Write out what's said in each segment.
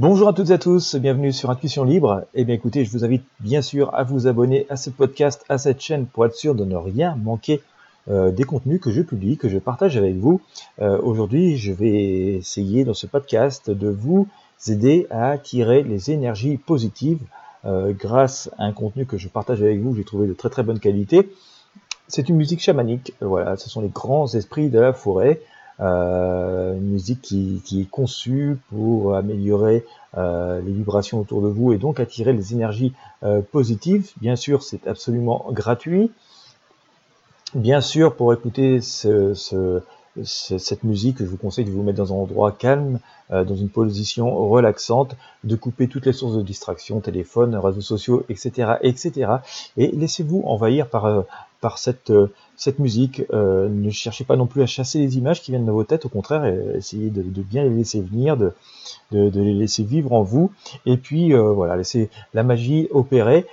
Bonjour à toutes et à tous, bienvenue sur Intuition Libre. Eh bien écoutez, je vous invite bien sûr à vous abonner à ce podcast, à cette chaîne pour être sûr de ne rien manquer euh, des contenus que je publie, que je partage avec vous. Euh, aujourd'hui, je vais essayer dans ce podcast de vous aider à attirer les énergies positives euh, grâce à un contenu que je partage avec vous, j'ai trouvé de très très bonne qualité. C'est une musique chamanique, voilà, ce sont les grands esprits de la forêt. Euh, une musique qui, est conçue pour améliorer euh, les vibrations autour de vous et donc attirer les énergies euh, positives. Bien sûr, c'est absolument gratuit. Bien sûr, pour écouter ce, ce, cette musique, je vous conseille de vous mettre dans un endroit calme, dans une position relaxante, de couper toutes les sources de distraction, téléphone, réseaux sociaux, etc., etc. Et laissez-vous envahir par, euh, par cette, euh, cette musique. ne cherchez pas non plus à chasser les images qui viennent de vos têtes, au contraire, essayez de, bien les laisser venir, de, de, de, les laisser vivre en vous, et puis voilà, laissez la magie opérer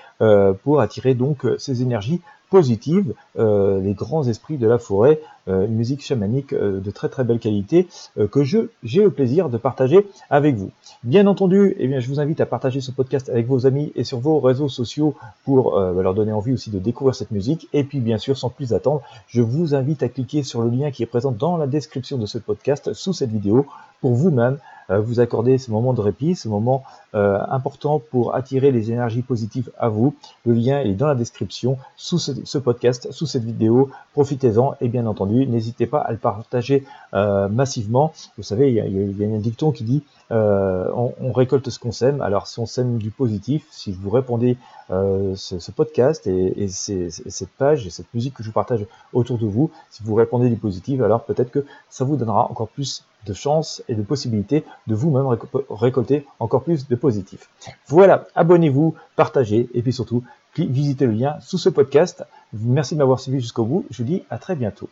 pour attirer donc ces énergies positive, euh, les grands esprits de la forêt, euh, une musique chamanique euh, de très très belle qualité que je j'ai le plaisir de partager avec vous. Bien entendu, eh bien, je vous invite à partager ce podcast avec vos amis et sur vos réseaux sociaux pour bah, leur donner envie aussi de découvrir cette musique. Et puis bien sûr, sans plus attendre, je vous invite à cliquer sur le lien qui est présent dans la description de ce podcast sous cette vidéo pour vous-même euh, vous accorder ce moment de répit, ce moment euh, important pour attirer les énergies positives à vous. Le lien est dans la description sous ce, podcast, sous cette vidéo. Profitez-en et bien entendu, n'hésitez pas à le partager euh, massivement. Vous savez, il y, a, un dicton qui dit on, récolte ce qu'on sème. Alors si on sème du positif, si vous répondez ce, ce, podcast et, cette page et cette musique que je partage autour de vous, si vous répondez du positif, alors peut-être que ça vous donnera encore plus de chances et de possibilités de vous-même récolter encore plus de positifs. Voilà, abonnez-vous, partagez et puis surtout, visitez le lien sous ce podcast. Merci de m'avoir suivi jusqu'au bout. Je vous dis à très bientôt.